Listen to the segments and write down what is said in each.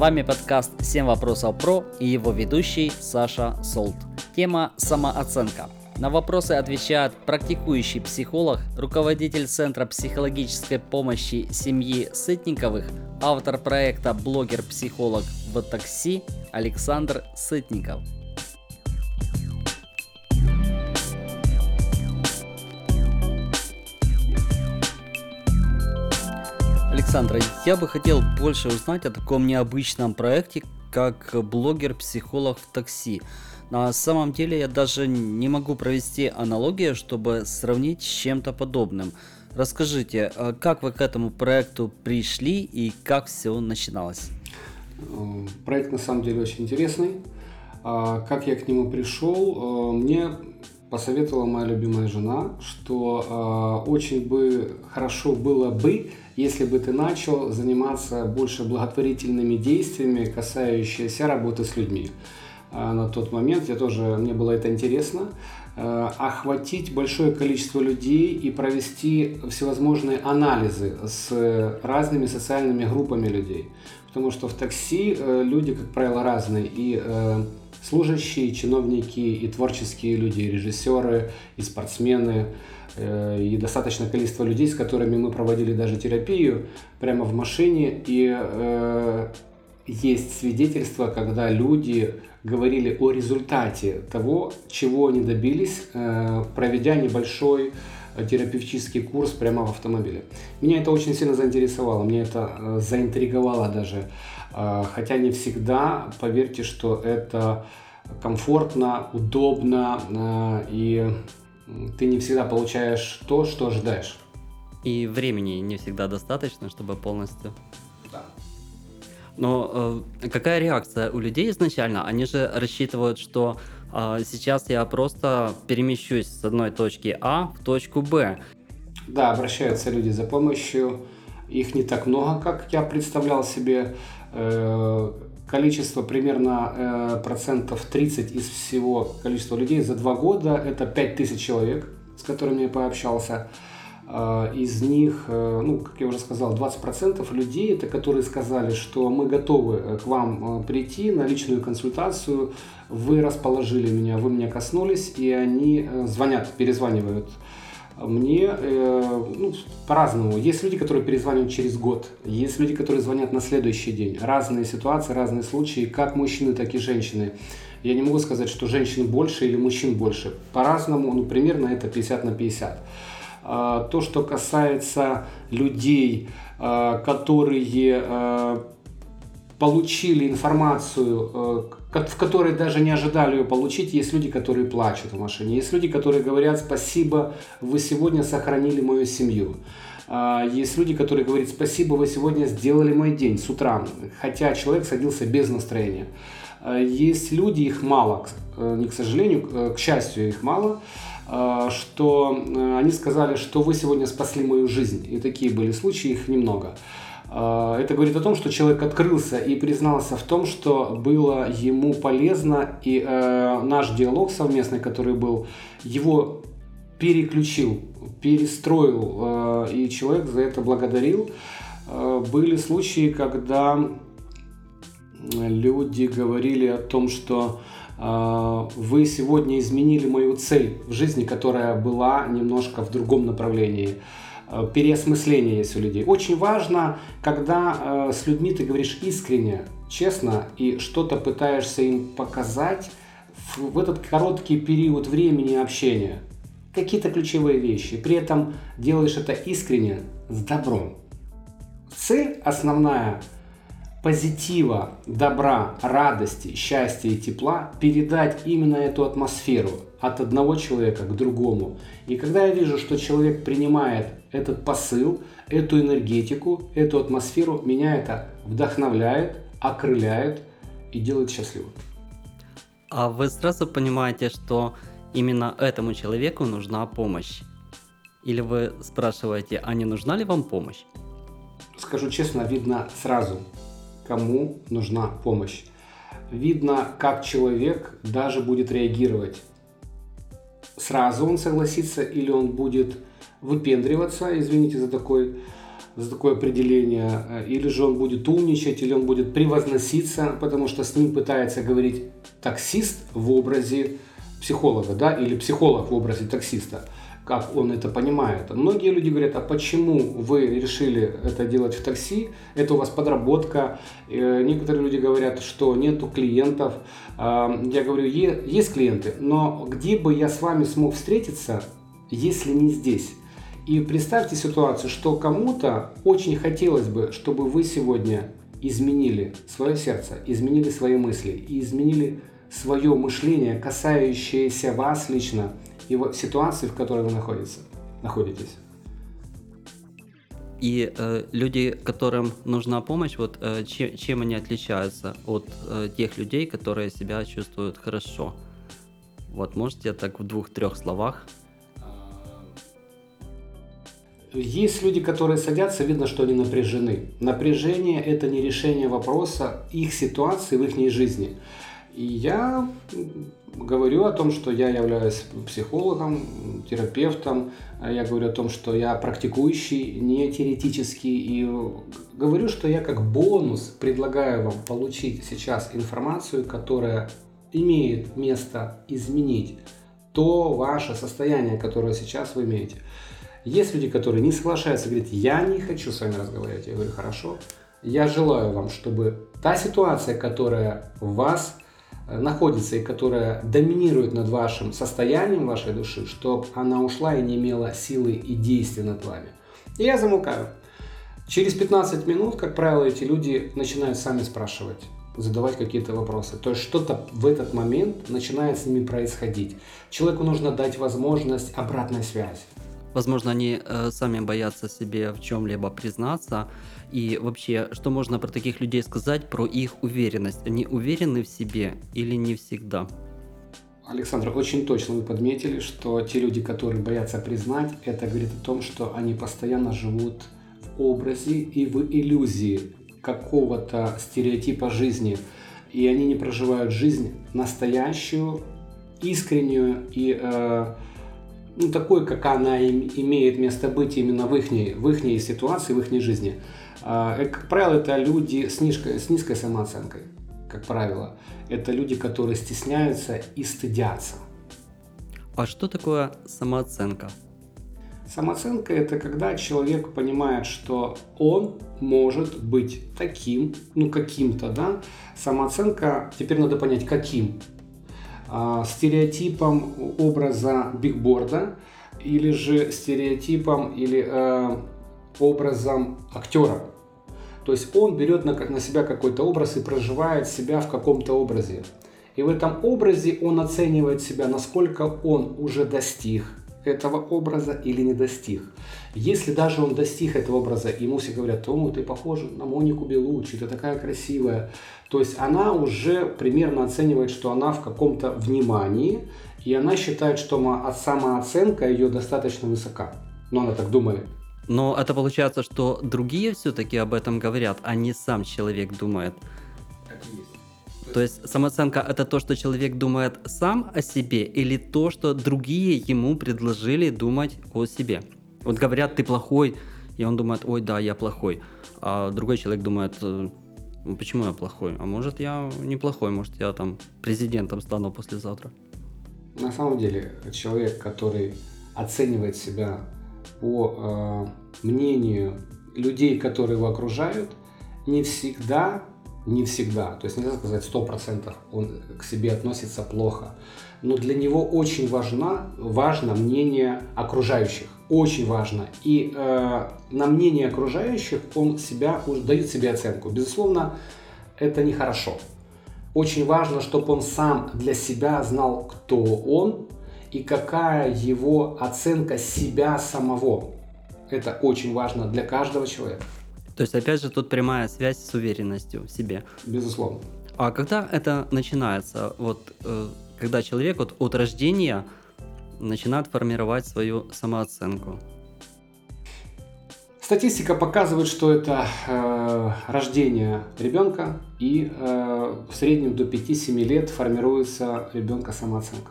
вами подкаст «7 вопросов про» и его ведущий Саша Солт. Тема «Самооценка». На вопросы отвечает практикующий психолог, руководитель Центра психологической помощи семьи Сытниковых, автор проекта «Блогер-психолог в такси» Александр Сытников. Александра, я бы хотел больше узнать о таком необычном проекте, как блогер-психолог в такси. На самом деле я даже не могу провести аналогию, чтобы сравнить с чем-то подобным. Расскажите, а как вы к этому проекту пришли и как все начиналось? Э, проект на самом деле очень интересный. А как я к нему пришел? Э, мне посоветовала моя любимая жена, что э, очень бы хорошо было бы, если бы ты начал заниматься больше благотворительными действиями, касающимися работы с людьми. А на тот момент я тоже, мне было это интересно, э, охватить большое количество людей и провести всевозможные анализы с разными социальными группами людей. Потому что в такси э, люди, как правило, разные. И э, служащие, и чиновники, и творческие люди, и режиссеры, и спортсмены, и достаточное количество людей, с которыми мы проводили даже терапию прямо в машине. И есть свидетельства, когда люди говорили о результате того, чего они добились, э, проведя небольшой э, терапевтический курс прямо в автомобиле. Меня это очень сильно заинтересовало, мне это э, заинтриговало даже. Хотя не всегда, поверьте, что это комфортно, удобно, и ты не всегда получаешь то, что ожидаешь. И времени не всегда достаточно, чтобы полностью но э, какая реакция у людей изначально? Они же рассчитывают, что э, сейчас я просто перемещусь с одной точки А в точку Б. Да, обращаются люди за помощью. Их не так много, как я представлял себе. Э, количество примерно э, процентов 30 из всего количества людей за два года это 5000 человек, с которыми я пообщался. А, из них, э, ну, как я уже сказал, 20% людей, это которые сказали, что мы готовы э, к вам э, прийти на личную консультацию, вы расположили меня, вы меня коснулись, и они звонят, перезванивают мне ну, по-разному. Есть люди, которые перезванивают через год, есть люди, которые звонят на следующий день. Разные ситуации, разные случаи, как мужчины, так и женщины. Я не могу сказать, что женщин больше или мужчин больше. По-разному, ну, примерно это 50 на 50. А, то, что касается людей, а, которые а, получили информацию, в которой даже не ожидали ее получить. Есть люди, которые плачут в машине. Есть люди, которые говорят спасибо, вы сегодня сохранили мою семью. Есть люди, которые говорят спасибо, вы сегодня сделали мой день с утра, хотя человек садился без настроения. Есть люди, их мало, не к сожалению, к счастью, их мало, а, что э, они сказали, что вы сегодня спасли мою жизнь. И такие были случаи, их немного. А, это говорит о том, что человек открылся и признался в том, что было ему полезно, и э, наш диалог совместный, который был, его переключил, перестроил, э, и человек за это благодарил. Э, были случаи, когда люди говорили о том, что вы сегодня изменили мою цель в жизни, которая была немножко в другом направлении. А, переосмысление есть у людей. Очень важно, когда а, с людьми ты говоришь искренне, честно и что-то пытаешься им показать в этот короткий период времени общения. Какие-то ключевые вещи. При этом делаешь это искренне, с добром. Цель основная позитива, добра, радости, счастья и тепла передать именно эту атмосферу от одного человека к другому. И когда я вижу, что человек принимает этот посыл, эту энергетику, эту атмосферу, меня это вдохновляет, окрыляет и делает счастливым. А вы сразу понимаете, что именно этому человеку нужна помощь? Или вы спрашиваете, а не нужна ли вам помощь? Скажу честно, видно сразу кому нужна помощь. Видно, как человек даже будет реагировать. Сразу он согласится или он будет выпендриваться, извините за такой за такое определение, э, или же он будет умничать, или он будет превозноситься, потому что с ним пытается говорить таксист в образе психолога, да, или психолог в образе таксиста как он это понимает. Многие люди говорят, а почему вы решили это делать в такси? Это у вас подработка. Э, некоторые люди говорят, что нету клиентов. А, я говорю, есть клиенты, но где бы я с вами смог встретиться, если не здесь? И представьте ситуацию, что кому-то очень хотелось бы, чтобы вы сегодня изменили свое сердце, изменили свои мысли и изменили свое мышление, касающееся вас лично, и ситуации, в которой вы находитесь. находитесь. И э, люди, которым нужна помощь, вот э, чем, чем они отличаются от э, тех людей, которые себя чувствуют хорошо? Вот можете так в двух-трех словах? Есть люди, которые садятся, видно, что они напряжены. Напряжение – это не решение вопроса их ситуации в их жизни. И я говорю о том, что я являюсь психологом, терапевтом, я говорю о том, что я практикующий, не теоретический, и говорю, что я как бонус предлагаю вам получить сейчас информацию, которая имеет место изменить то ваше состояние, которое сейчас вы имеете. Есть люди, которые не соглашаются, говорят, я не хочу с вами разговаривать. Я говорю, хорошо, я желаю вам, чтобы та ситуация, которая в вас находится и которая доминирует над вашим состоянием вашей души, чтобы она ушла и не имела силы и действия над вами. И я замолкаю. Через 15 минут, как правило, эти люди начинают сами спрашивать, задавать какие-то вопросы. То есть что-то в этот момент начинает с ними происходить. Человеку нужно дать возможность обратной связи. Возможно, они э, сами боятся себе в чем-либо признаться, и вообще, что можно про таких людей сказать, про их уверенность? Они уверены в себе или не всегда? Александр, очень точно вы подметили, что те люди, которые боятся признать, это говорит о том, что они постоянно живут в образе и в иллюзии какого-то стереотипа жизни. И они не проживают жизнь настоящую, искреннюю и э, ну, такой, как она имеет место быть именно в их, в их ситуации, в их жизни. А, э, как правило, это люди с низкой, с низкой самооценкой, как правило. Это люди, которые стесняются и стыдятся. А что такое самооценка? Самооценка – это когда человек понимает, что он может быть таким, ну каким-то, да. Самооценка, теперь надо понять, каким. А, стереотипом образа бигборда или же стереотипом или э, образом актера. То есть он берет на, на себя какой-то образ и проживает себя в каком-то образе. И в этом образе он оценивает себя, насколько он уже достиг этого образа или не достиг. Если даже он достиг этого образа, ему все говорят, о, ты похож на Монику Белучи, ты такая красивая. То есть она уже примерно оценивает, что она в каком-то внимании, и она считает, что самооценка ее достаточно высока. Но она так думает. Но это получается, что другие все-таки об этом говорят, а не сам человек думает. То есть самооценка это то, что человек думает сам о себе, или то, что другие ему предложили думать о себе. Вот говорят, ты плохой, и он думает, ой, да, я плохой. А другой человек думает, «Э, «Ну, почему я плохой? А может я неплохой, может я там президентом стану послезавтра. На самом деле, человек, который оценивает себя по э, мнению людей, которые его окружают, не всегда, не всегда, то есть нельзя сказать 100% он к себе относится плохо, но для него очень важно, важно мнение окружающих, очень важно. И э, на мнение окружающих он себя, дает себе оценку. Безусловно, это нехорошо. Очень важно, чтобы он сам для себя знал, кто он, и какая его оценка себя самого. Это очень важно для каждого человека. То есть, опять же, тут прямая связь с уверенностью в себе. Безусловно. А когда это начинается? Вот э, когда человек вот, от рождения начинает формировать свою самооценку? Статистика показывает, что это э, рождение ребенка и э, в среднем до 5-7 лет формируется ребенка самооценка.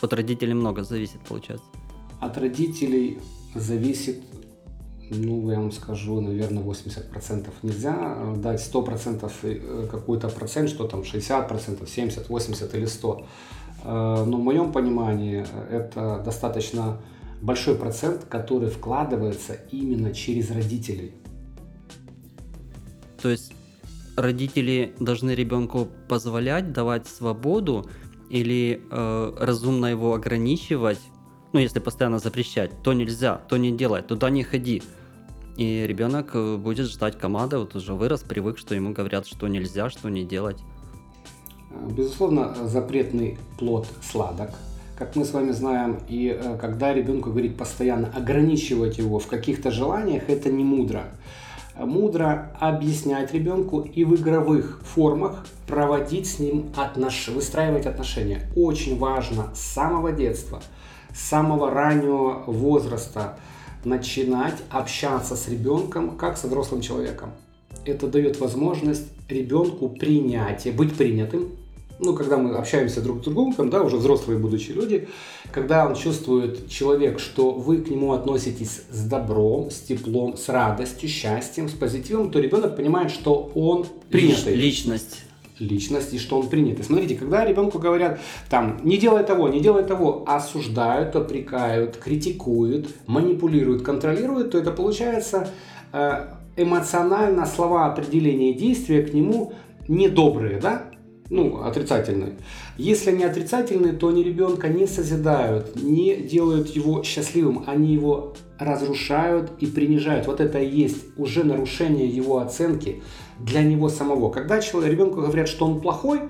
От родителей много зависит, получается. От родителей зависит ну, я вам скажу, наверное, 80% нельзя э, дать 100% э, какой-то процент, что там 60%, 70, 80 или 100. Э, но в моем понимании это достаточно большой процент, который вкладывается именно через родителей. То есть родители должны ребенку позволять, давать свободу или э, разумно его ограничивать, ну, если постоянно запрещать, то нельзя, то не делай, туда не ходи. И ребенок э, будет ждать команды, вот уже вырос, привык, что ему говорят, что нельзя, что не делать. Безусловно, запретный плод сладок, как мы с вами знаем, и э, когда ребенку говорить постоянно, ограничивать его в каких-то желаниях, это не мудро. Мудро объяснять ребенку и в игровых формах проводить с ним отношения, выстраивать отношения. Очень важно с самого детства, с самого раннего возраста начинать общаться с ребенком как с взрослым человеком. Это дает возможность ребенку принятия, быть принятым, ну, когда мы общаемся друг с другом, там, да, уже взрослые будучи люди, когда он чувствует человек, что вы к нему относитесь с добром, с теплом, с радостью, счастьем, с позитивом, то ребенок понимает, что он принятый. Личность личность и что он принят. И смотрите, когда ребенку говорят, там, не делай того, не делай того, осуждают, опрекают, критикуют, манипулируют, контролируют, то это получается э, эмоционально слова определения действия к нему недобрые, да? ну, отрицательные. Если они отрицательные, то они ребенка не созидают, не делают его счастливым, они его разрушают и принижают. Вот это и есть уже нарушение его оценки для него самого. Когда человек, ребенку говорят, что он плохой,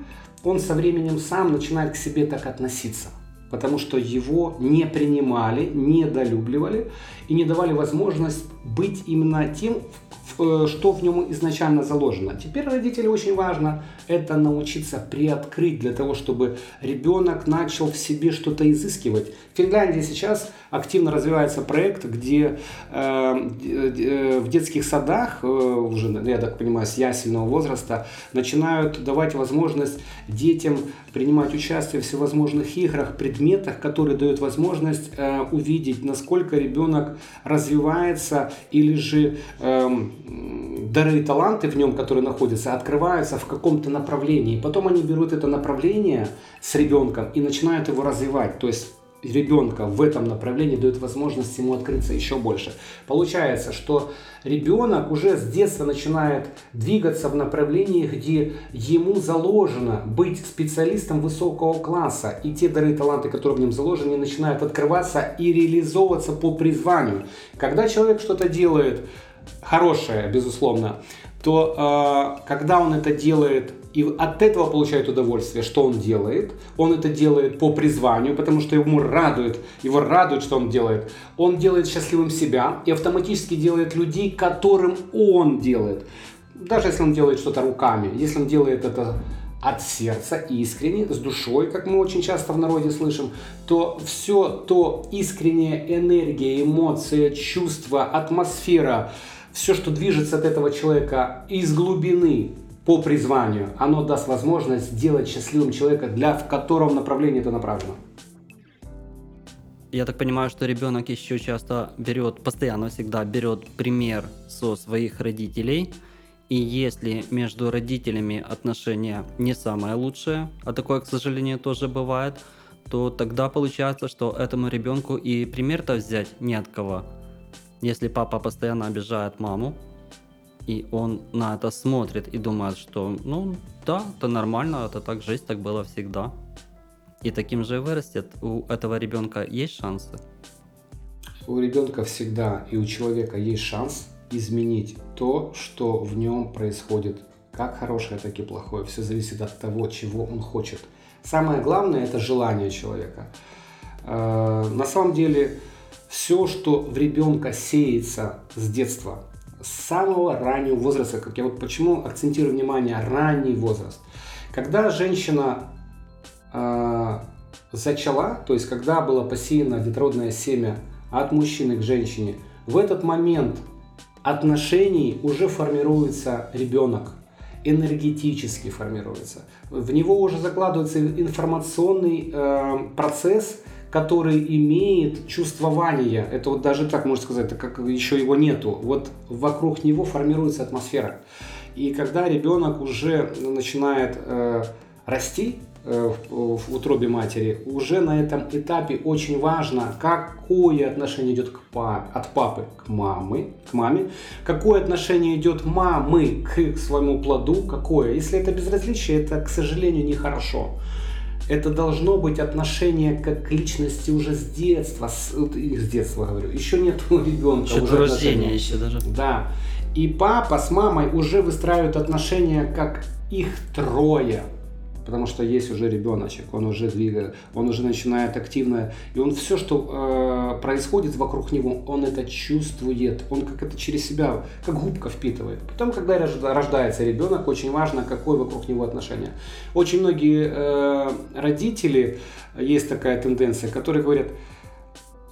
он со временем сам начинает к себе так относиться. Потому что его не принимали, недолюбливали и не давали возможность быть именно тем, что в нем изначально заложено. Теперь родителям очень важно это научиться приоткрыть для того, чтобы ребенок начал в себе что-то изыскивать. В Финляндии сейчас активно развивается проект, где э, э, в детских садах, э, уже, я так понимаю, с ясельного возраста, начинают давать возможность детям принимать участие в всевозможных играх, предметах, которые дают возможность э, увидеть, насколько ребенок развивается или же э, дары и таланты в нем, которые находятся, открываются в каком-то направлении. Потом они берут это направление с ребенком и начинают его развивать. То есть ребенка в этом направлении дает возможность ему открыться еще больше. Получается, что ребенок уже с детства начинает двигаться в направлении, где ему заложено быть специалистом высокого класса. И те дары и таланты, которые в нем заложены, начинают открываться и реализовываться по призванию. Когда человек что-то делает хорошее, безусловно, то э, когда он это делает и от этого получает удовольствие, что он делает. Он это делает по призванию, потому что ему радует, его радует, что он делает. Он делает счастливым себя и автоматически делает людей, которым он делает. Даже если он делает что-то руками, если он делает это от сердца, искренне, с душой, как мы очень часто в народе слышим, то все то искренняя энергия, эмоция, чувство, атмосфера, все, что движется от этого человека из глубины по призванию, оно даст возможность сделать счастливым человека, для, в котором направлении это направлено. Я так понимаю, что ребенок еще часто берет, постоянно всегда берет пример со своих родителей. И если между родителями отношения не самое лучшее, а такое, к сожалению, тоже бывает, то тогда получается, что этому ребенку и пример-то взять не от кого. Если папа постоянно обижает маму, и он на это смотрит и думает, что ну да, это нормально, это так жизнь, так было всегда. И таким же вырастет. У этого ребенка есть шансы? У ребенка всегда и у человека есть шанс изменить то, что в нем происходит. Как хорошее, так и плохое. Все зависит от того, чего он хочет. Самое главное это желание человека. Э, на самом деле, все, что в ребенка сеется с детства, с самого раннего возраста, как я вот почему акцентирую внимание, ранний возраст. Когда женщина э, зачала, то есть когда было посеяно детородное семя от мужчины к женщине, в этот момент отношений уже формируется ребенок, энергетически формируется. В него уже закладывается информационный э, процесс, который имеет чувствование, это вот даже так можно сказать, это как еще его нету, вот вокруг него формируется атмосфера. И когда ребенок уже начинает э, расти, Э, в, утробе матери, уже на этом этапе очень важно, какое отношение идет к папе, от папы к маме, к маме, какое отношение идет мамы к своему плоду, какое. Если это безразличие, это, к сожалению, нехорошо. Это должно быть отношение как к личности уже с детства, с, с детства говорю, еще нет ребенка. Еще уже рождения еще даже. Да. И папа с мамой уже выстраивают отношения как их трое потому что есть уже ребеночек, он уже двигает, он уже начинает активно, и он все, что э, происходит вокруг него, он это чувствует, он как это через себя, как губка впитывает. Потом, когда рождается ребенок, очень важно, какое вокруг него отношение. Очень многие э, родители, есть такая тенденция, которые говорят,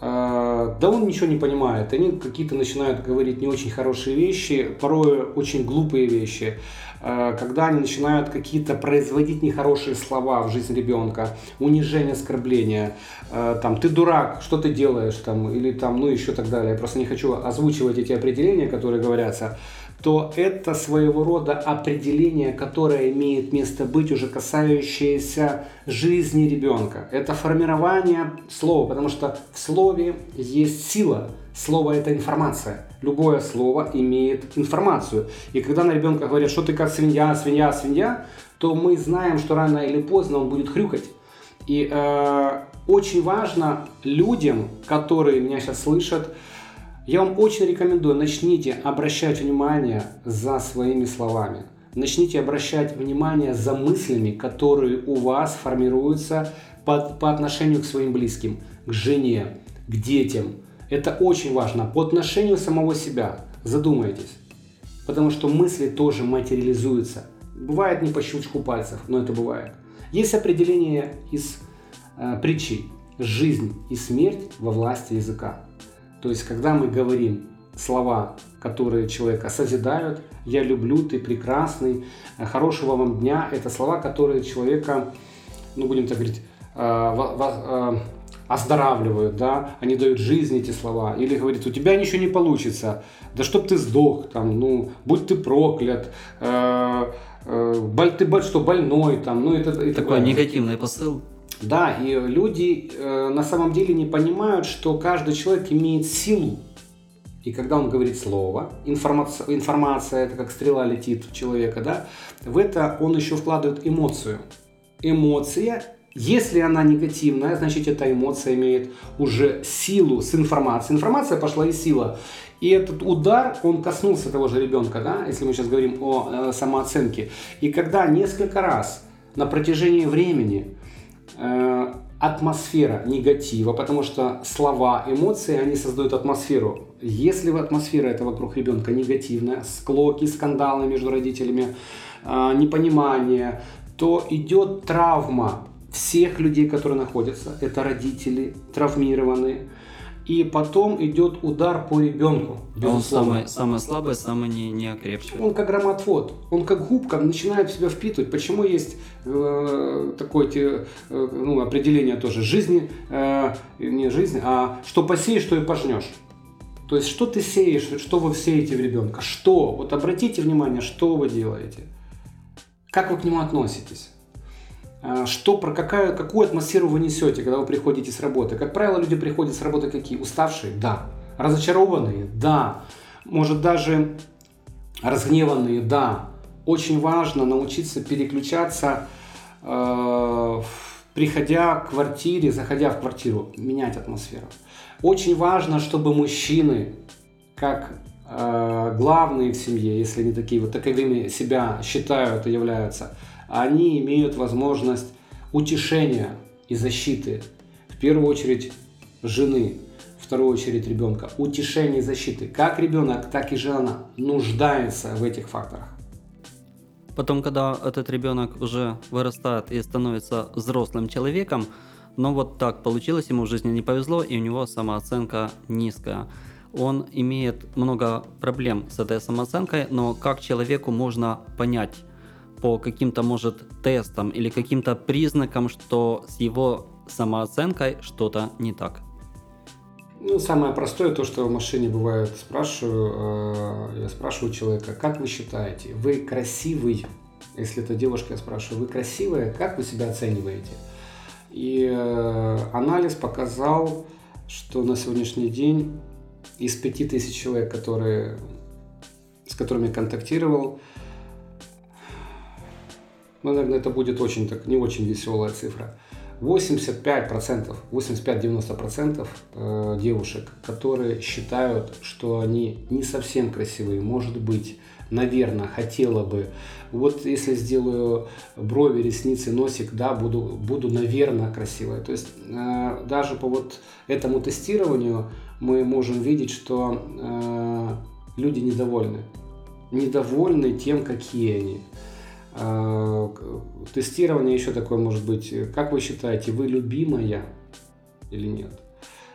э, да он ничего не понимает, они какие-то начинают говорить не очень хорошие вещи, порой очень глупые вещи. Э, когда они начинают какие-то производить нехорошие слова в жизнь ребенка, унижение, оскорбление, э, там, ты дурак, что ты делаешь, там, или там, ну, еще так далее. Я просто не хочу озвучивать эти определения, которые говорятся то это своего рода определение, которое имеет место быть, уже касающееся жизни ребенка. Это формирование слова, потому что в слове есть сила. Слово – это информация. Любое слово имеет информацию. И когда на ребенка говорят, что ты как свинья, свинья, свинья, то мы знаем, что рано или поздно он будет хрюкать. И э, очень важно людям, которые меня сейчас слышат, я вам очень рекомендую, начните обращать внимание за своими словами. Начните обращать внимание за мыслями, которые у вас формируются по, по отношению к своим близким, к жене, к детям. Это очень важно. По отношению самого себя. Задумайтесь. Потому что мысли тоже материализуются. Бывает не по щелчку пальцев, но это бывает. Есть определение из э, притчи. Жизнь и смерть во власти языка. То есть, когда мы говорим слова, которые человека созидают, я люблю, ты прекрасный, э, хорошего вам дня, это слова, которые человека, ну будем так говорить, э, э, оздоравливают, да, они дают жизнь эти слова, или говорит, у тебя ничего не получится, да чтоб ты сдох, там, ну, будь ты проклят, э, э, боль, ты что, больной, там, ну, это... это Такой негативный посыл. Да, и люди э, на самом деле не понимают, что каждый человек имеет силу. И когда он говорит слово, информация, информация это как стрела летит в человека, да, в это он еще вкладывает эмоцию. Эмоция, если она негативная, значит эта эмоция имеет уже силу с информацией. Информация пошла и сила. И этот удар, он коснулся того же ребенка, да, если мы сейчас говорим о э, самооценке. И когда несколько раз на протяжении времени Э, атмосфера негатива, потому что слова, эмоции, они создают атмосферу. Если атмосфера это вокруг ребенка негативная, склоки, скандалы между родителями, э, непонимание, то идет травма всех людей, которые находятся. Это родители травмированные, и потом идет удар по ребенку. Он самый, самый слабый, самый не, не окрепший. Он как громотвод, он как губка начинает в себя впитывать. Почему есть э, такое э, ну, определение тоже жизни, э, не жизни, а что посеешь, что и пожнешь. То есть, что ты сеешь, что вы сеете в ребенка, что? Вот обратите внимание, что вы делаете, как вы к нему относитесь. А, что, про какая какую атмосферу вы несете, когда вы приходите с работы. Как правило, люди приходят с работы какие? Уставшие? Да. Разочарованные? Да. Может даже разгневанные? Да. Очень важно научиться переключаться, э, приходя к квартире, заходя в квартиру, менять атмосферу. Очень важно, чтобы мужчины, как э, главные в семье, если они такие вот таковыми себя считают и являются, они имеют возможность утешения и защиты. В первую очередь жены, в вторую очередь ребенка. Утешение и защиты. Как ребенок, так и жена нуждается в этих факторах. Потом, когда этот ребенок уже вырастает и становится взрослым человеком, но вот так получилось, ему в жизни не повезло, и у него самооценка низкая. Он имеет много проблем с этой самооценкой, но как человеку можно понять, по каким-то, может, тестам или каким-то признакам, что с его самооценкой что-то не так? Ну, самое простое, то, что в машине бывает, спрашиваю, э, я спрашиваю человека, как вы считаете, вы красивый? Если это девушка, я спрашиваю, вы красивая, как вы себя оцениваете? И э, анализ показал, что на сегодняшний день из 5000 человек, которые, с которыми я контактировал, наверное, это будет очень так, не очень веселая цифра. 85%, 85-90% э, девушек, которые считают, что они не совсем красивые, может быть, наверное, хотела бы. Вот если сделаю брови, ресницы, носик, да, буду, буду наверное, красивая. То есть э, даже по вот этому тестированию мы можем видеть, что э, люди недовольны. Недовольны тем, какие они. Э, тестирование еще такое может быть. Как вы считаете, вы любимая или нет?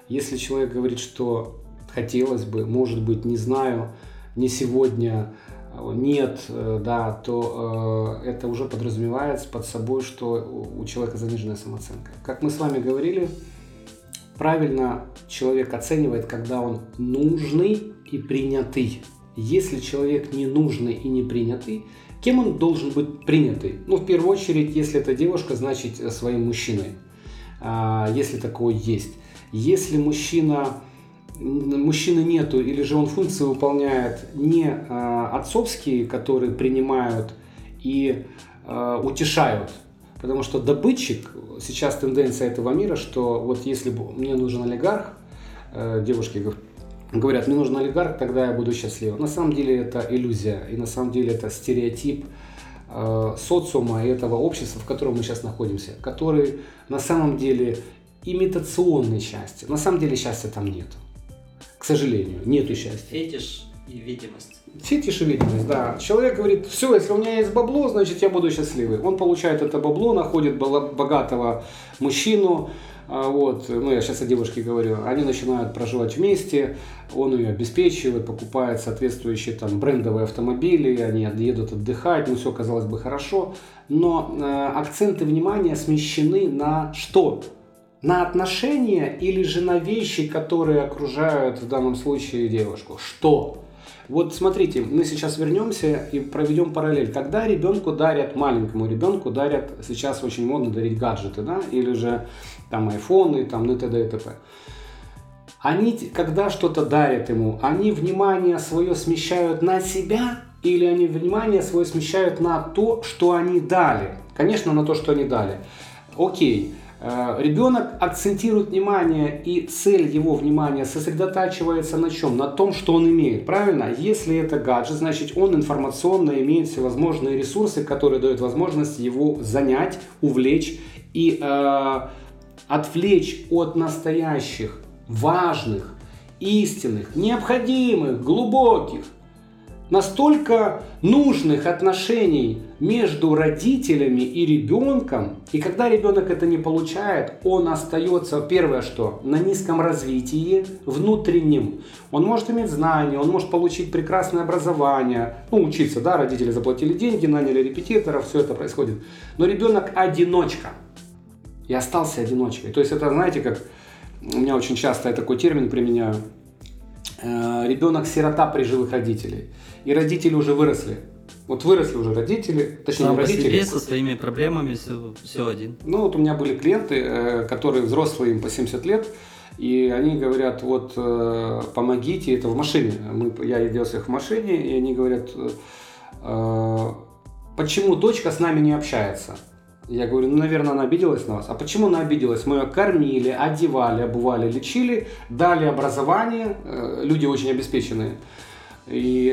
Если человек говорит, что хотелось бы, может быть, не знаю, не сегодня, нет, э, да, то э, это уже подразумевает под собой, что у человека заниженная самооценка. Как мы с вами говорили, правильно человек оценивает, когда он нужный и принятый. Если человек не нужный и не принятый, кем он должен быть принятый? Ну, в первую очередь, если это девушка, значит э, своим мужчиной, а, если такое есть. Если мужчина мужчины нету, или же он функции выполняет не э, отцовские, которые принимают и э, утешают. Потому что добытчик, сейчас тенденция этого мира, что вот если мне нужен олигарх, э, девушки говорят, мне нужен олигарх, тогда я буду счастлива. На самом деле это иллюзия, и на самом деле это стереотип э, социума и этого общества, в котором мы сейчас находимся, который на самом деле имитационной счастья. На самом деле счастья там нет к сожалению, нету счастья. Фетиш и видимость. Фетиш и видимость, да. Человек говорит, все, если у меня есть бабло, значит я буду счастливый. Он получает это бабло, находит богатого мужчину, вот, ну я сейчас о девушке говорю, они начинают проживать вместе, он ее обеспечивает, покупает соответствующие там брендовые автомобили, они едут отдыхать, ну все казалось бы хорошо, но э, акценты внимания смещены на что? на отношения или же на вещи, которые окружают в данном случае девушку? Что? Вот смотрите, мы сейчас вернемся и проведем параллель. Когда ребенку дарят, маленькому ребенку дарят, сейчас очень модно дарить гаджеты, да, или же там айфоны, там, ну, т.д. и т.п. Они, когда что-то дарят ему, они внимание свое смещают на себя или они внимание свое смещают на то, что они дали? Конечно, на то, что они дали. Окей. Э, ребенок акцентирует внимание и цель его внимания сосредотачивается на чем? На том, что он имеет. Правильно? Если это гаджет, значит он информационно имеет всевозможные ресурсы, которые дают возможность его занять, увлечь и э, отвлечь от настоящих, важных, истинных, необходимых, глубоких настолько нужных отношений между родителями и ребенком, и когда ребенок это не получает, он остается, первое что, на низком развитии внутреннем. Он может иметь знания, он может получить прекрасное образование, ну, учиться, да, родители заплатили деньги, наняли репетиторов, все это происходит. Но ребенок одиночка. И остался одиночкой. То есть это, знаете, как у меня очень часто я такой термин применяю. Э, ребенок сирота при живых родителей и родители уже выросли. Вот выросли уже родители, точнее Сам родители. По себе, со своими проблемами все, все один. Ну вот у меня были клиенты, э, которые взрослые, им по 70 лет, и они говорят, вот э, помогите, это в машине. Мы, я делался их в машине, и они говорят, э, почему дочка с нами не общается? Я говорю, ну, наверное, она обиделась на вас. А почему она обиделась? Мы ее кормили, одевали, обували, лечили, дали образование, люди очень обеспеченные. И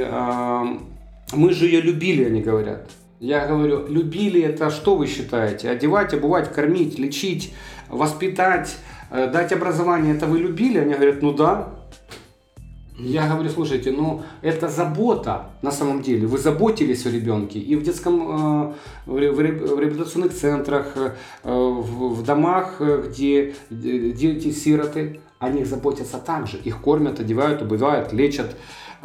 мы же ее любили, они говорят. Я говорю, любили это что вы считаете? Одевать, обувать, кормить, лечить, воспитать, э, дать образование, это вы любили? Они говорят, ну да. Я говорю, слушайте, ну это забота на самом деле. Вы заботились о ребенке. И в детском, э, в реабилитационных центрах, э, в, в домах, где дети-сироты, о них заботятся также. Их кормят, одевают, убивают, лечат.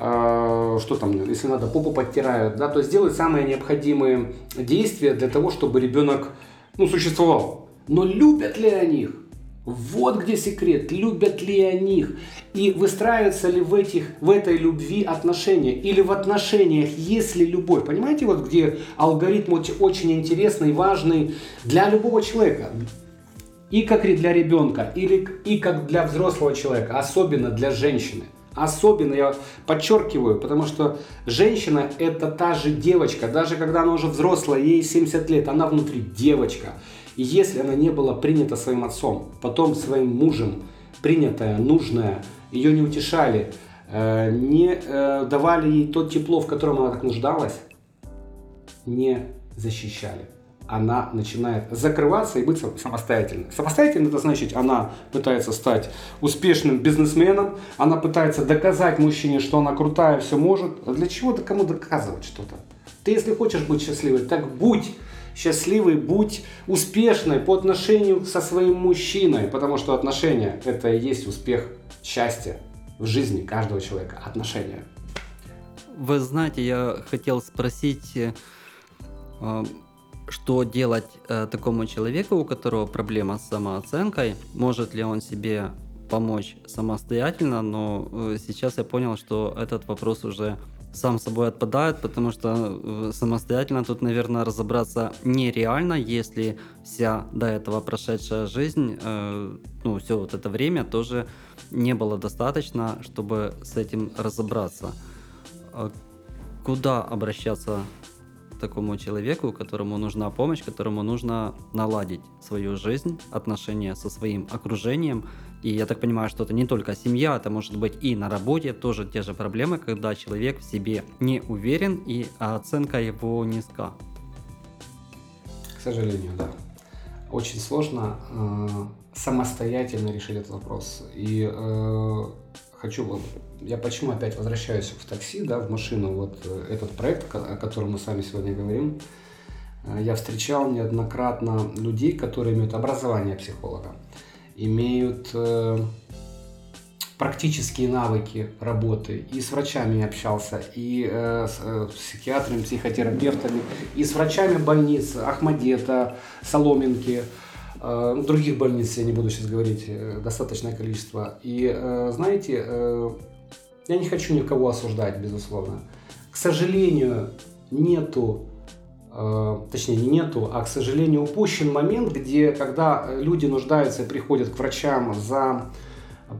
А, что там, если надо, попу подтирают, да, то есть делают самые необходимые действия для того, чтобы ребенок, ну, существовал. Но любят ли они их? Вот где секрет, любят ли они их и выстраиваются ли в, этих, в этой любви отношения или в отношениях есть ли любовь. Понимаете, вот где алгоритм очень интересный, важный для любого человека. И как для ребенка, или и как для взрослого человека, особенно для женщины. Особенно я подчеркиваю, потому что женщина это та же девочка, даже когда она уже взрослая, ей 70 лет, она внутри девочка. И если она не была принята своим отцом, потом своим мужем, принятая, нужная, ее не утешали, э, не э, давали ей то тепло, в котором она так нуждалась, не защищали. Она начинает закрываться и быть самостоятельной. Самостоятельной это значит, она пытается стать успешным бизнесменом, она пытается доказать мужчине, что она крутая, все может. А для чего да кому доказывать что-то? Ты если хочешь быть счастливой, так будь счастливый, будь успешной по отношению со своим мужчиной, потому что отношения – это и есть успех, счастье в жизни каждого человека, отношения. Вы знаете, я хотел спросить, э, что делать э, такому человеку, у которого проблема с самооценкой, может ли он себе помочь самостоятельно, но э, сейчас я понял, что этот вопрос уже сам собой отпадает, потому что э, самостоятельно тут, наверное, разобраться нереально, если вся до этого прошедшая жизнь, э, ну, все вот это время тоже не было достаточно, чтобы с этим разобраться. А куда обращаться такому человеку, которому нужна помощь, которому нужно наладить свою жизнь, отношения со своим окружением, и я так понимаю, что это не только семья, это может быть и на работе тоже те же проблемы, когда человек в себе не уверен и оценка его низка. К сожалению, да. Очень сложно э, самостоятельно решить этот вопрос. И э, хочу, я почему опять возвращаюсь в такси, да, в машину, вот э, этот проект, о котором мы с вами сегодня говорим, э, я встречал неоднократно людей, которые имеют образование психолога имеют э, практические навыки работы. И с врачами общался, и э, с, э, психиатрами, психотерапевтами, и с врачами больниц Ахмадета, Соломинки, других больниц, я не буду сейчас говорить, э, достаточное количество. И э, знаете, э, я не хочу никого осуждать, безусловно. К сожалению, нету Э, точнее не нету, а, к сожалению, упущен момент, где когда люди нуждаются и приходят к врачам за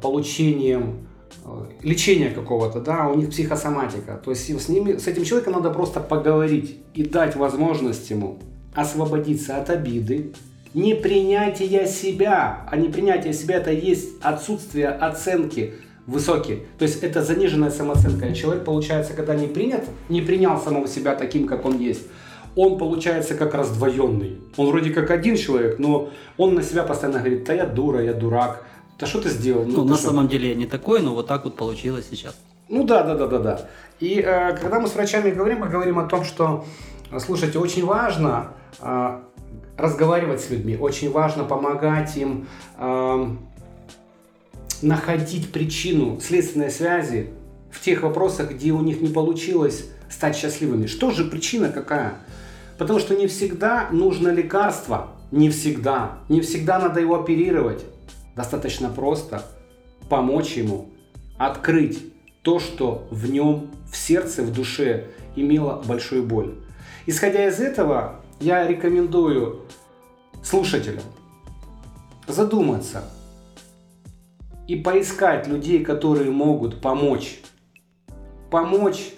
получением э, лечения какого-то, да, у них психосоматика. То есть с, ними, с этим человеком надо просто поговорить и дать возможность ему освободиться от обиды, непринятия себя. А непринятие себя это есть отсутствие оценки высокие. То есть это заниженная самооценка. Человек, получается, когда не принят, не принял самого себя таким, как он есть, он получается как раздвоенный. Он вроде как один человек, но он на себя постоянно говорит, да я дура, я дурак, да что ты сделал? Ну, ну на что? самом деле я не такой, но вот так вот получилось сейчас. Ну да, да, да, да, да. И э, когда мы с врачами говорим, мы говорим о том, что, слушайте, очень важно э, разговаривать с людьми, очень важно помогать им э, находить причину следственной связи в тех вопросах, где у них не получилось стать счастливыми. Что же причина какая? Потому что не всегда нужно лекарство. Не всегда. Не всегда надо его оперировать. Достаточно просто помочь ему открыть то, что в нем, в сердце, в душе имело большую боль. Исходя из этого, я рекомендую слушателям задуматься и поискать людей, которые могут помочь. Помочь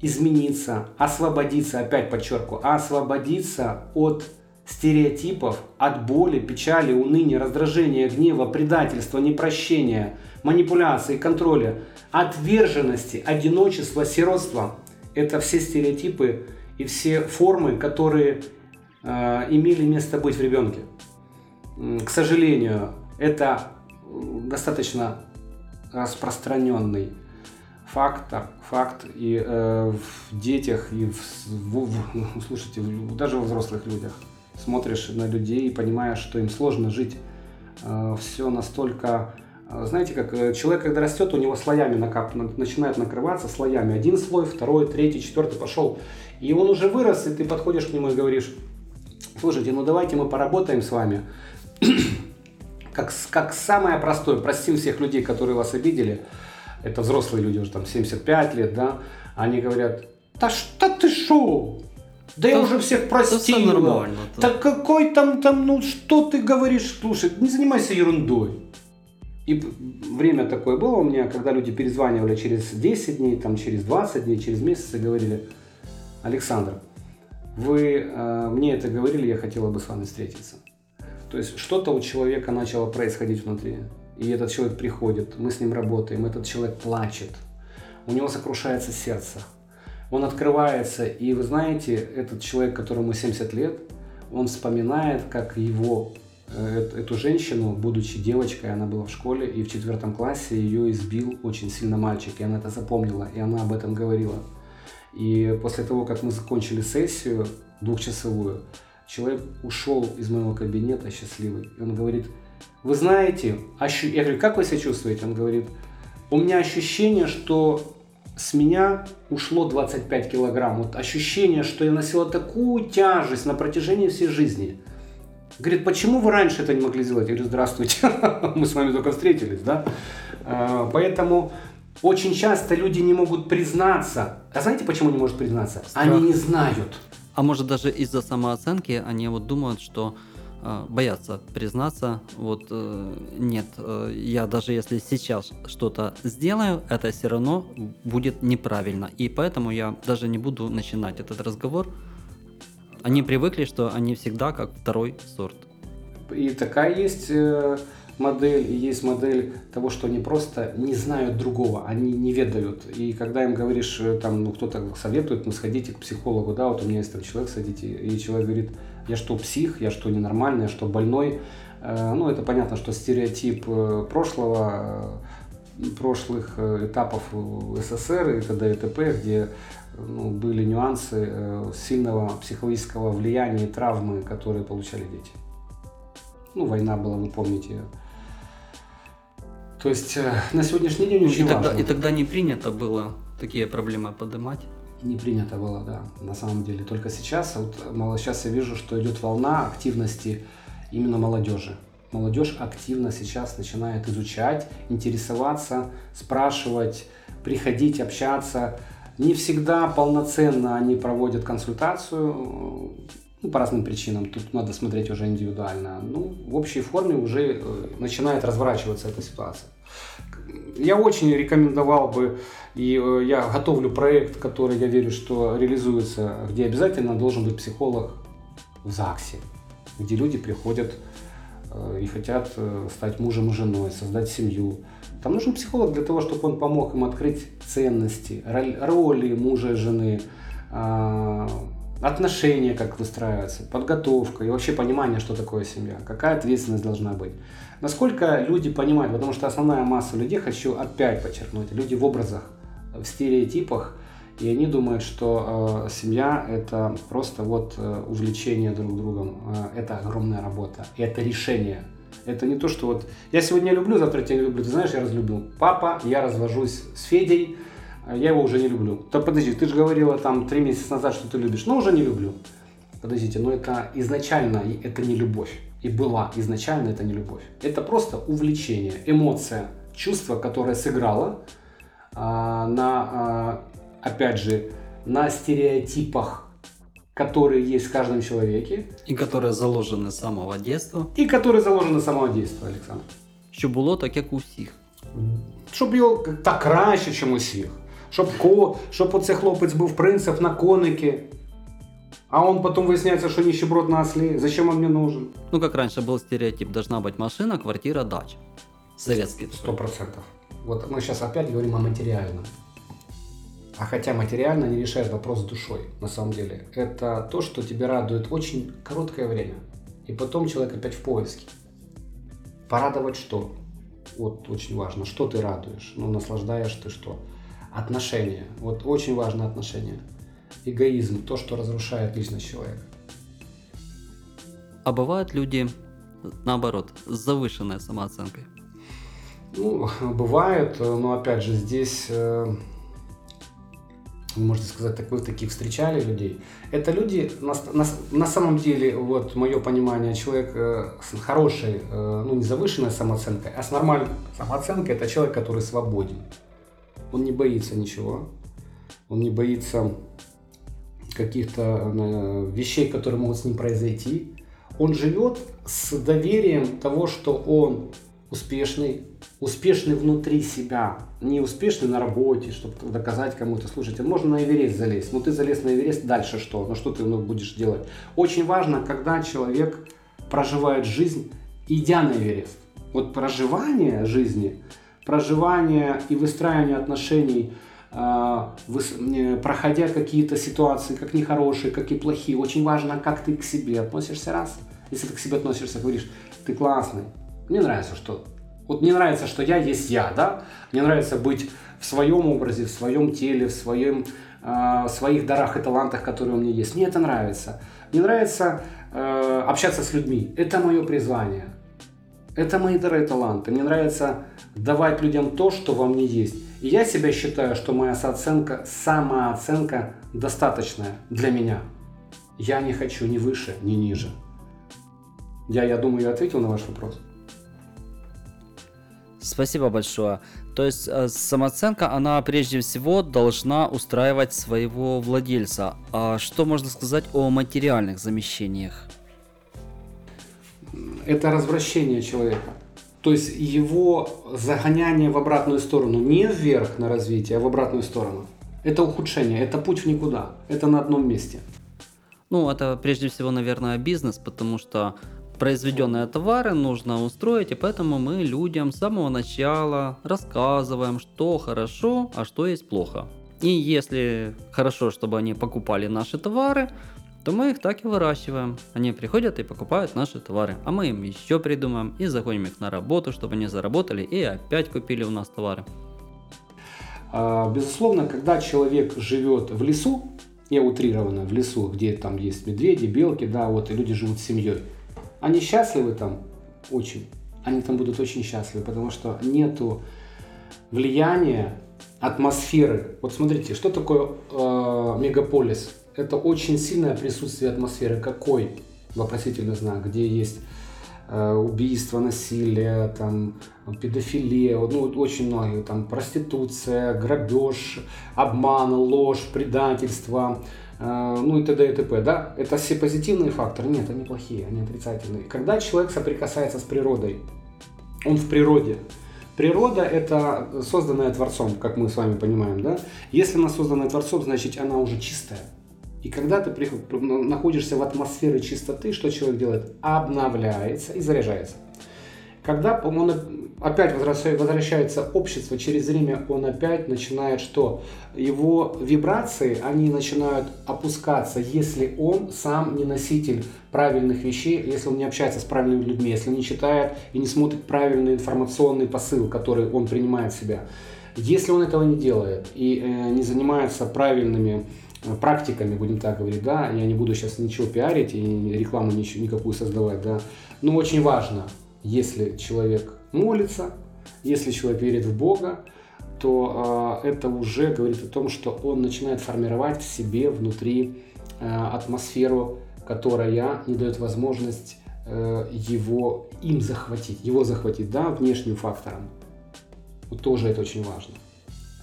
измениться, освободиться, опять подчеркиваю, освободиться от стереотипов, от боли, печали, уныния, раздражения, гнева, предательства, непрощения, манипуляции, контроля, отверженности, одиночества, сиротства. Это все стереотипы и все формы, которые имели место быть в ребенке. К сожалению, это достаточно распространенный факт, факт и э, в детях, и в, в, в, слушайте, даже во взрослых людях. Смотришь на людей и понимаешь, что им сложно жить. Э, все настолько... Э, знаете, как э, человек, когда растет, у него слоями накап, начинает накрываться слоями. Один слой, второй, третий, четвертый пошел. И он уже вырос, и ты подходишь к нему и говоришь, слушайте, ну давайте мы поработаем с вами. как, как самое простое, простим всех людей, которые вас обидели, это взрослые люди уже там 75 лет, да, они говорят, да что ты шо? Да я уже всех простил. Это нормально. Так какой там, там, ну что ты говоришь, слушай, не занимайся ерундой. И время такое было у меня, когда люди перезванивали через 10 дней, там, через 20 дней, через месяц и говорили, Александр, вы э, мне это говорили, я хотела бы с вами встретиться. То есть что-то у человека начало происходить внутри. И этот человек приходит, мы с ним работаем, этот человек плачет, у него сокрушается сердце, он открывается, и вы знаете, этот человек, которому 70 лет, он вспоминает, как его Э, эту женщину, будучи девочкой, она была в школе, и в четвертом классе ее избил очень сильно мальчик, и она это запомнила, и она об этом говорила. И после того, как мы закончили сессию двухчасовую, человек ушел из моего кабинета счастливый. И он говорит, вы знаете, ощу... я говорю, как вы себя чувствуете? Он говорит, у меня ощущение, что с меня ушло 25 килограмм. Вот ощущение, что я носила такую тяжесть на протяжении всей жизни – Говорит, почему вы раньше это не могли сделать? Я говорю, здравствуйте, мы с вами только встретились, да? А, поэтому очень часто люди не могут признаться. А знаете, почему не могут признаться? Страх. Они не знают. А может даже из-за самооценки они вот думают, что э, боятся признаться, вот э, нет, э, я даже если сейчас что-то сделаю, это все равно будет неправильно, и поэтому я даже не буду начинать этот разговор, они привыкли, что они всегда как второй сорт. И такая есть э, модель, есть модель того, что они просто не знают другого, они не ведают. И когда им говоришь, э, там, ну, кто-то советует, ну, сходите к психологу, да, вот у меня есть там человек, садите, и человек говорит, я что, псих, я что, ненормальный, я что, больной. Э, ну, это понятно, что стереотип прошлого, прошлых этапов СССР и т.д. и т.п., где ну, были нюансы э, сильного психологического влияния и травмы, которые получали дети. Ну, война была, вы помните. То есть э, на сегодняшний день очень и важно. Тогда, и тогда не принято было такие проблемы поднимать? Не принято было, да, на самом деле. Только сейчас, вот сейчас я вижу, что идет волна активности именно молодежи. Молодежь активно сейчас начинает изучать, интересоваться, спрашивать, приходить, общаться. Не всегда полноценно они проводят консультацию, ну, по разным причинам, тут надо смотреть уже индивидуально. Ну, в общей форме уже э, начинает разворачиваться эта ситуация. Я очень рекомендовал бы, и э, я готовлю проект, который я верю, что реализуется, где обязательно должен быть психолог в ЗАГСе, где люди приходят э, и хотят стать мужем и женой, создать семью, там нужен психолог для того, чтобы он помог им открыть ценности, роли мужа и жены, а, отношения, как выстраиваются, подготовка и вообще понимание, что такое семья, какая ответственность должна быть. Насколько люди понимают, потому что основная масса людей, хочу опять подчеркнуть, люди в образах, в стереотипах, и они думают, что э, семья это просто вот э, увлечение друг другом, э, это огромная работа, и это решение это не то, что вот я сегодня люблю, завтра тебя не люблю. Ты знаешь, я разлюбил. Папа, я развожусь с Федей, я его уже не люблю. Да подожди, ты же говорила там три месяца назад, что ты любишь. Ну, уже не люблю. Подождите, но это изначально это не любовь. И была изначально это не любовь. Это просто увлечение, эмоция, чувство, которое сыграло а, на, а, опять же, на стереотипах которые есть в каждом человеке. И которые заложены с самого детства. І которые заложены з самого детства, Олександр. Що було так, як у всіх. Щоб його так краще, ніж у всіх. Щоб ко, щоб оце хлопець був принцип на коники. А он потом выясняется, что нищеброд на осле. Зачем он мне нужен? Ну, как раньше был стереотип, должна быть машина, квартира, дача. Советский. Сто процентов. Вот мы сейчас опять говорим о материальном. А хотя материально не решает вопрос душой, на самом деле. Это то, что тебя радует очень короткое время. И потом человек опять в поиске. Порадовать что? Вот очень важно. Что ты радуешь? Ну, наслаждаешь ты что? Отношения. Вот очень важно отношения. Эгоизм. То, что разрушает личность человека. А бывают люди, наоборот, с завышенной самооценкой? Ну, бывает, но опять же здесь э, можете сказать, так вы таких встречали людей. Это люди, на, на, на самом деле, вот мое понимание, человек э, с хорошей, э, ну не завышенной самооценкой, а с нормальной самооценкой, это человек, который свободен. Он не боится ничего, он не боится каких-то э, вещей, которые могут с ним произойти. Он живет с доверием того, что он успешный, успешный внутри себя, не успешный на работе, чтобы доказать кому-то, слушайте, можно на Эверест залезть, но ты залез на Эверест, дальше что? Ну что ты ну, будешь делать? Очень важно, когда человек проживает жизнь, идя на Эверест. Вот проживание жизни, проживание и выстраивание отношений, а, проходя какие-то ситуации, как нехорошие, как и плохие, очень важно, как ты к себе относишься раз. Если ты к себе относишься, говоришь, ты классный, мне нравится, что... Вот мне нравится, что я есть я, да? Мне нравится быть в своем образе, в своем теле, в своем, э, своих дарах и талантах, которые у меня есть. Мне это нравится. Мне нравится э, общаться с людьми. Это мое призвание. Это мои дары и таланты. Мне нравится давать людям то, что во мне есть. И я себя считаю, что моя самооценка, самооценка достаточная для меня. Я не хочу ни выше, ни ниже. Я, я думаю, я ответил на ваш вопрос. Спасибо большое. То есть э, самооценка, она прежде всего должна устраивать своего владельца. А что можно сказать о материальных замещениях? Это развращение человека. То есть его загоняние в обратную сторону, не вверх на развитие, а в обратную сторону. Это ухудшение, это путь в никуда, это на одном месте. Ну, это прежде всего, наверное, бизнес, потому что произведенные товары нужно устроить, и поэтому мы людям с самого начала рассказываем, что хорошо, а что есть плохо. И если хорошо, чтобы они покупали наши товары, то мы их так и выращиваем. Они приходят и покупают наши товары, а мы им еще придумаем и загоним их на работу, чтобы они заработали и опять купили у нас товары. А, безусловно, когда человек живет в лесу, я утрированно в лесу, где там есть медведи, белки, да, вот и люди живут с семьей, они счастливы там очень. Они там будут очень счастливы, потому что нету влияния атмосферы. Вот смотрите, что такое э, мегаполис? Это очень сильное присутствие атмосферы. Какой? Вопросительный знак, где есть э, убийство, насилие, там, педофилия, ну, очень многие, там, проституция, грабеж, обман, ложь, предательство, Э, ну и т.д. и т.п. Да? Это все позитивные факторы? Нет, они плохие, они отрицательные. Когда человек соприкасается с природой, он в природе. Природа – это созданная Творцом, как мы с вами понимаем. Да? Если она создана Творцом, значит она уже чистая. И когда ты находишься в атмосфере чистоты, что человек делает? Обновляется и заряжается. Когда он опять возвращается общество, через время он опять начинает что? Его вибрации, они начинают опускаться, если он сам не носитель правильных вещей, если он не общается с правильными людьми, если не читает и не смотрит правильный информационный посыл, который он принимает в себя. Если он этого не делает и э, не занимается правильными практиками, будем так говорить, да, я не буду сейчас ничего пиарить и рекламу ничего, никакую создавать, да, но очень важно, если человек молится, если человек верит в Бога, то э, это уже говорит о том, что он начинает формировать в себе внутри э, атмосферу, которая не дает возможность э, его им захватить, его захватить, да, внешним фактором. Вот тоже это очень важно.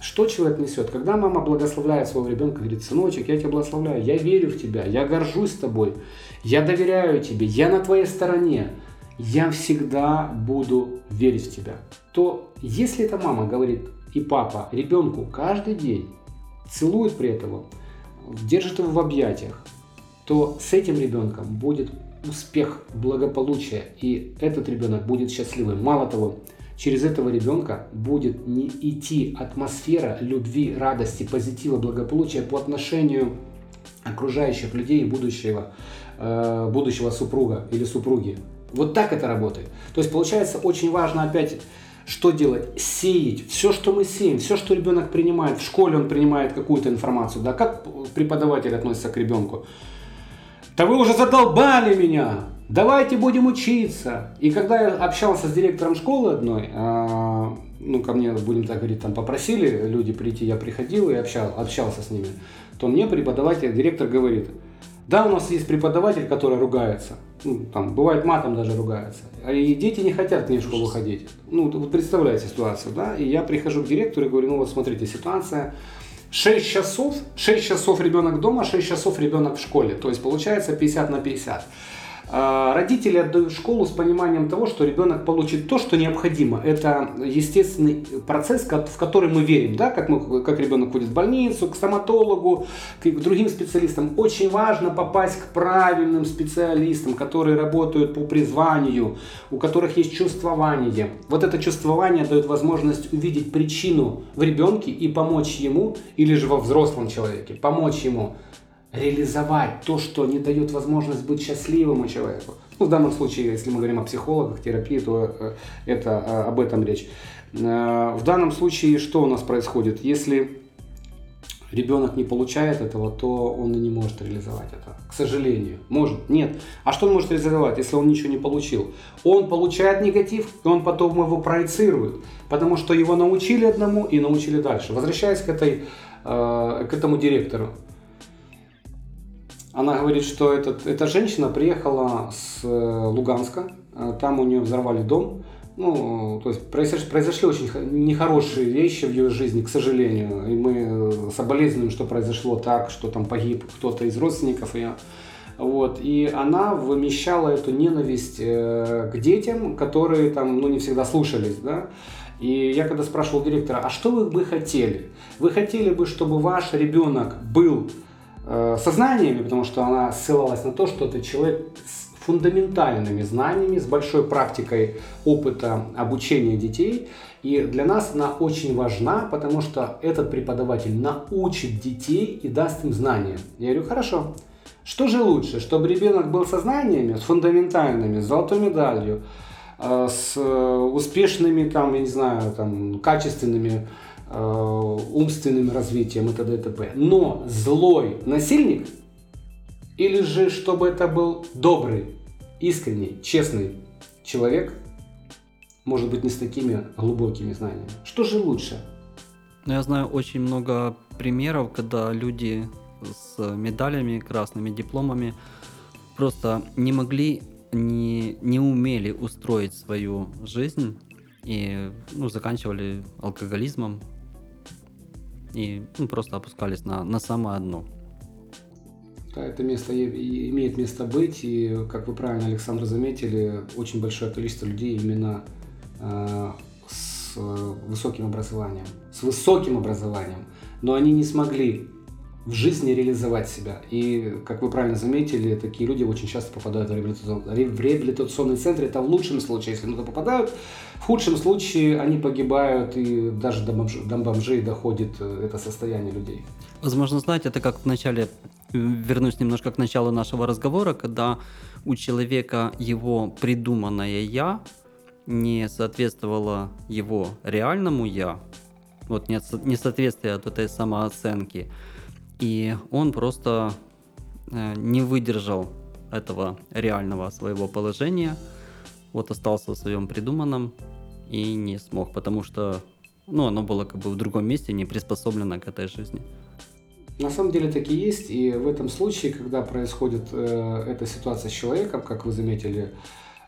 Что человек несет? Когда мама благословляет своего ребенка, говорит, сыночек, я тебя благословляю, я верю в тебя, я горжусь тобой, я доверяю тебе, я на твоей стороне я всегда буду верить в тебя, то если эта мама говорит и папа ребенку каждый день целует при этом, держит его в объятиях, то с этим ребенком будет успех, благополучие, и этот ребенок будет счастливым. Мало того, через этого ребенка будет не идти атмосфера любви, радости, позитива, благополучия по отношению окружающих людей будущего, э, будущего супруга или супруги. Вот так это работает. То есть получается очень важно опять что делать? Сеять. Все, что мы сеем, все, что ребенок принимает. В школе он принимает какую-то информацию. Да? Как преподаватель относится к ребенку? Да вы уже задолбали меня. Давайте будем учиться. И когда я общался с директором школы одной, а, ну, ко мне, будем так говорить, там попросили люди прийти, я приходил и общал, общался с ними, то мне преподаватель, директор говорит, да, у нас есть преподаватель, который ругается, ну, там, бывает матом даже ругается, а и дети не хотят к ней в школу ходить. Ну, вот представляете ситуацию, да, и я прихожу к директору и говорю, ну, вот смотрите, ситуация, 6 часов, 6 часов ребенок дома, 6 часов ребенок в школе, то есть получается 50 на 50. А, родители отдают школу с пониманием того, что ребенок получит то, что необходимо. Это естественный процесс, в который мы верим, да, как, мы, как ребенок ходит в больницу, к стоматологу, к другим специалистам. Очень важно попасть к правильным специалистам, которые работают по призванию, у которых есть чувствование. Вот это чувствование дает возможность увидеть причину в ребенке и помочь ему, или же во взрослом человеке, помочь ему реализовать то, что не дает возможность быть счастливым человеку. Ну, в данном случае, если мы говорим о психологах, терапии, то э, это э, об этом речь. Э, в данном случае что у нас происходит? Если ребенок не получает этого, то он и не может реализовать это. К сожалению. Может? Нет. А что он может реализовать, если он ничего не получил? Он получает негатив, и он потом его проецирует. Потому что его научили одному и научили дальше. Возвращаясь к, этой, к этому директору. Она говорит, что этот, эта женщина приехала с э, Луганска, э, там у нее взорвали дом. Ну, то есть произошли, произошли очень нехорошие вещи в ее жизни, к сожалению. И мы э, соболезнуем, что произошло так, что там погиб кто-то из родственников ее. Вот. И она вымещала эту ненависть к детям, которые там, ну, не всегда слушались, да. И я когда спрашивал директора, а что вы бы хотели? Вы хотели бы, чтобы ваш ребенок был Э, сознаниями, потому что она ссылалась на то, что это человек с фундаментальными знаниями, с большой практикой опыта обучения детей. И для нас она очень важна, потому что этот преподаватель научит детей и даст им знания. Я говорю, хорошо. Что же лучше, чтобы ребенок был со знаниями, с фундаментальными, с золотой медалью, э, с успешными, там, я не знаю, там, качественными Э, умственным развитием и т.д. и т.п. Но злой насильник или же чтобы это был добрый, искренний, честный человек, может быть не с такими глубокими знаниями. Что же лучше? Ну, я знаю очень много примеров, когда люди с медалями, красными дипломами просто не могли, не, не умели устроить свою жизнь и ну, заканчивали алкоголизмом, и ну, просто опускались на, на самое дно. Да, это место имеет место быть, и, как вы правильно, Александр, заметили, очень большое количество людей именно э, с высоким образованием, с высоким образованием, но они не смогли в жизни реализовать себя. И, как вы правильно заметили, такие люди очень часто попадают в реабилитационные, в реабилитационные центры. Это в лучшем случае, если туда попадают. В худшем случае они погибают, и даже до, бомж, до бомжей доходит э, это состояние людей. Возможно, знаете, это как в начале, вернусь немножко к началу нашего разговора, когда у человека его придуманное «я» не соответствовало его реальному «я», вот несоответствие от этой самооценки – и он просто э, не выдержал этого реального своего положения, вот остался в своем придуманном и не смог, потому что ну, оно было как бы в другом месте, не приспособлено к этой жизни. На самом деле так и есть, и в этом случае, когда происходит э, эта ситуация с человеком, как вы заметили,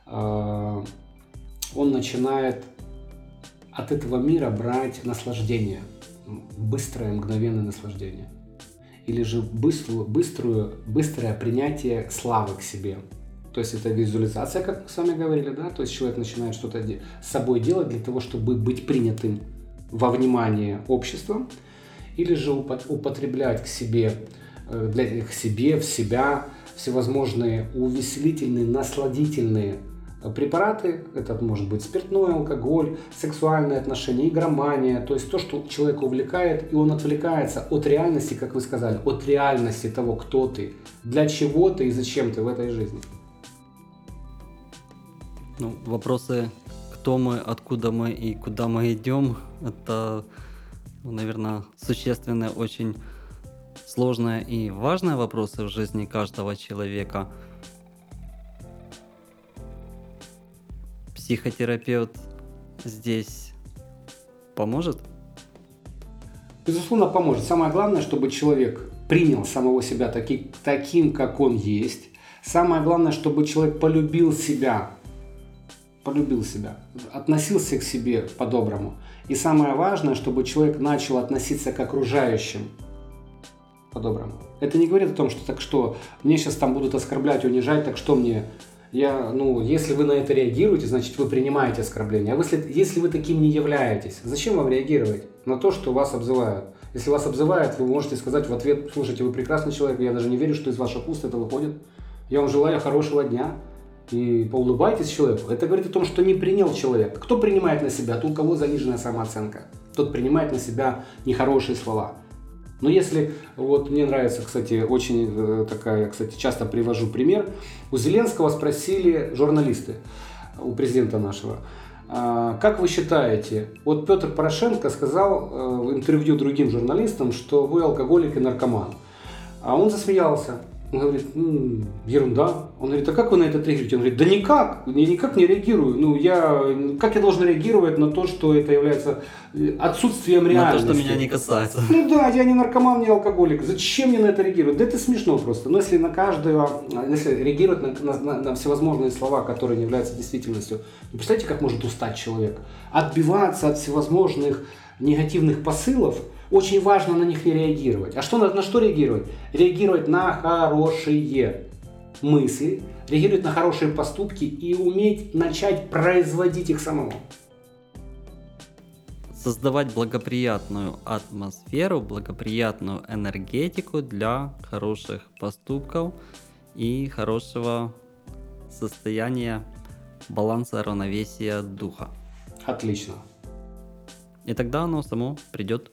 э, он начинает от этого мира брать наслаждение, быстрое, мгновенное наслаждение или же быструю, быструю, быстрое принятие славы к себе. То есть это визуализация, как мы с вами говорили, да, то есть человек начинает что-то с собой делать для того, чтобы быть принятым во внимание обществом, или же употреблять к себе, э, для, к себе, в себя всевозможные увеселительные, насладительные препараты, это может быть спиртной, алкоголь, сексуальные отношения, игромания, то есть то, что человека увлекает, и он отвлекается от реальности, как вы сказали, от реальности того, кто ты, для чего ты и зачем ты в этой жизни. Ну, вопросы, кто мы, откуда мы и куда мы идем, это, ну, наверное, существенные, очень сложные и важные вопросы в жизни каждого человека – психотерапевт здесь поможет? Безусловно, поможет. Самое главное, чтобы человек принял самого себя таки, таким, как он есть. Самое главное, чтобы человек полюбил себя. Полюбил себя. Относился к себе по-доброму. И самое важное, чтобы человек начал относиться к окружающим по-доброму. Это не говорит о том, что так что, мне сейчас там будут оскорблять, унижать, так что мне я, ну, если вы на это реагируете, значит, вы принимаете оскорбление. А если, если вы таким не являетесь, зачем вам реагировать на то, что вас обзывают? Если вас обзывают, вы можете сказать в ответ, слушайте, вы прекрасный человек, я даже не верю, что из ваших уст это выходит. Я вам желаю хорошего дня. И поулыбайтесь человеку. Это говорит о том, что не принял человек. Кто принимает на себя? Тот, у кого заниженная самооценка. Тот принимает на себя нехорошие слова. Но если, вот мне нравится, кстати, очень э, такая, кстати, часто привожу пример. У Зеленского спросили журналисты, у президента нашего, «А, как вы считаете, вот Петр Порошенко сказал э, в интервью другим журналистам, что вы алкоголик и наркоман. А он засмеялся. Он говорит, ну, ерунда. Он говорит, а как вы на это реагируете? Он говорит, да никак, я никак не реагирую. Ну, я, как я должен реагировать на то, что это является э, отсутствием реальности? На то, что меня не касается. Ну да, я не наркоман, не алкоголик. Зачем мне на это реагировать? Да это смешно просто. Но если на каждого, если реагировать на, на, на всевозможные слова, которые не являются действительностью, ну, представьте, как может устать человек? Отбиваться от всевозможных негативных посылов – очень важно на них не реагировать. А что, на, на что реагировать? Реагировать на хорошие мысли, реагировать на хорошие поступки и уметь начать производить их самому. Создавать благоприятную атмосферу, благоприятную энергетику для хороших поступков и хорошего состояния баланса равновесия духа. Отлично. И тогда оно само придет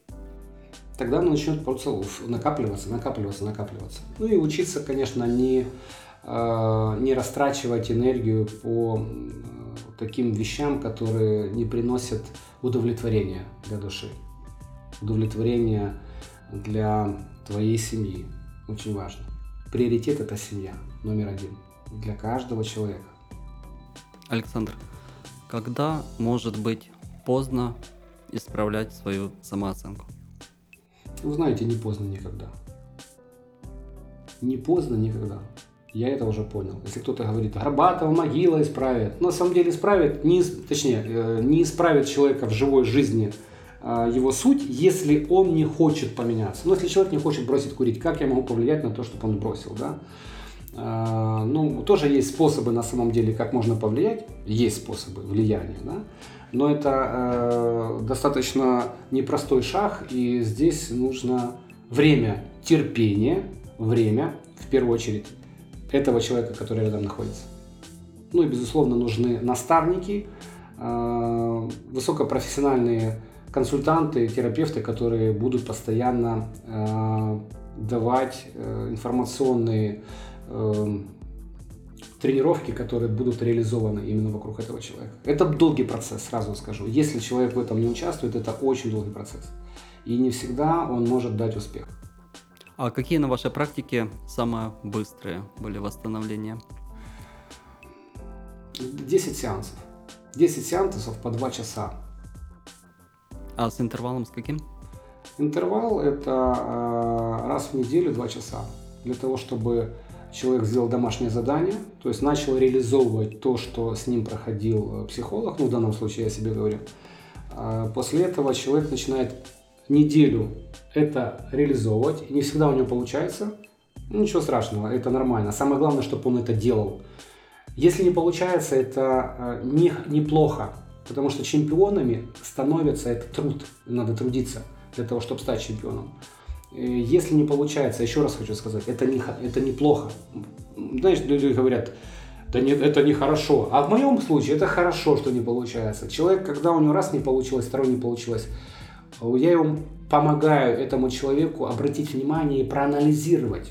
тогда оно начнет просто накапливаться, накапливаться, накапливаться. Ну и учиться, конечно, не, э, не растрачивать энергию по таким вещам, которые не приносят удовлетворения для души, удовлетворения для твоей семьи. Очень важно. Приоритет это семья, номер один, для каждого человека. Александр, когда может быть поздно исправлять свою самооценку? Вы знаете, не поздно никогда. Не поздно никогда. Я это уже понял. Если кто-то говорит, Горбатова могила исправит. На самом деле исправит, не, точнее, э, не исправит человека в живой жизни а, его суть, если он не хочет поменяться. Но если человек не хочет бросить курить, как я могу повлиять на то, чтобы он бросил, да? А, ну, тоже есть способы на самом деле, как можно повлиять. Есть способы влияния, да? Но это э, достаточно непростой шаг, и здесь нужно время, терпение, время, в первую очередь, этого человека, который рядом находится. Ну и, безусловно, нужны наставники, э, высокопрофессиональные консультанты, терапевты, которые будут постоянно э, давать э, информационные э, тренировки, которые будут реализованы именно вокруг этого человека. Это долгий процесс, сразу скажу. Если человек в этом не участвует, это очень долгий процесс. И не всегда он может дать успех. А какие на вашей практике самые быстрые были восстановления? 10 сеансов. 10 сеансов по 2 часа. А с интервалом с каким? Интервал это э, раз в неделю 2 часа. Для того, чтобы человек сделал домашнее задание, то есть начал реализовывать то, что с ним проходил э, психолог, ну в данном случае я себе говорю. А после этого человек начинает неделю это реализовывать, не всегда у него получается, ну, ничего страшного, это нормально. Самое главное, чтобы он это делал. Если не получается, это э, не, неплохо, потому что чемпионами становятся это труд, надо трудиться для того, чтобы стать чемпионом. Э, если не получается, еще раз хочу сказать, это, не, это неплохо. Знаешь, люди говорят, да нет, это нехорошо. А в моем случае это хорошо, что не получается. Человек, когда у него раз не получилось, второй не получилось, я ему помогаю этому человеку обратить внимание и проанализировать,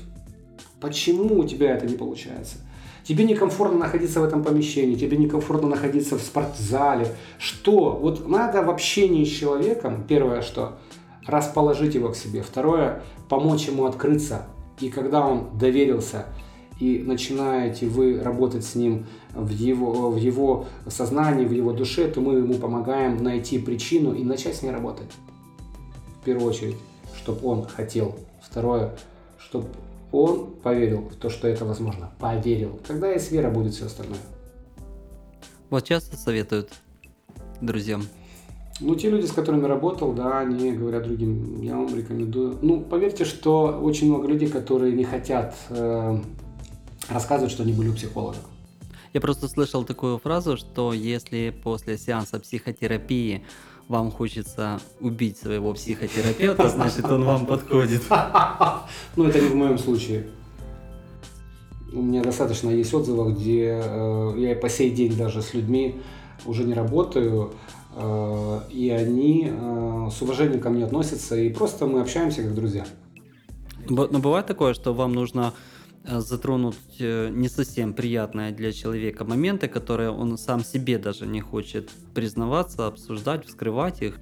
почему у тебя это не получается. Тебе некомфортно находиться в этом помещении, тебе некомфортно находиться в спортзале. Что? Вот надо в общении с человеком, первое что – расположить его к себе. Второе, помочь ему открыться. И когда он доверился и начинаете вы работать с ним в его, в его сознании, в его душе, то мы ему помогаем найти причину и начать с ней работать. В первую очередь, чтобы он хотел. Второе, чтобы он поверил в то, что это возможно. Поверил. Тогда с верой будет все остальное. Вот часто советуют друзьям ну, те люди, с которыми работал, да, они говорят другим, я вам рекомендую. Ну, поверьте, что очень много людей, которые не хотят э, рассказывать, что они были у психолога. Я просто слышал такую фразу, что если после сеанса психотерапии вам хочется убить своего психотерапевта, значит он вам подходит. Ну, это не в моем случае. У меня достаточно есть отзывов, где э, я по сей день даже с людьми уже не работаю, и они э, с уважением ко мне относятся, и просто мы общаемся как друзья. Но бывает такое, что вам нужно э, затронуть не совсем приятные для человека моменты, которые он сам себе даже не хочет признаваться, обсуждать, вскрывать их.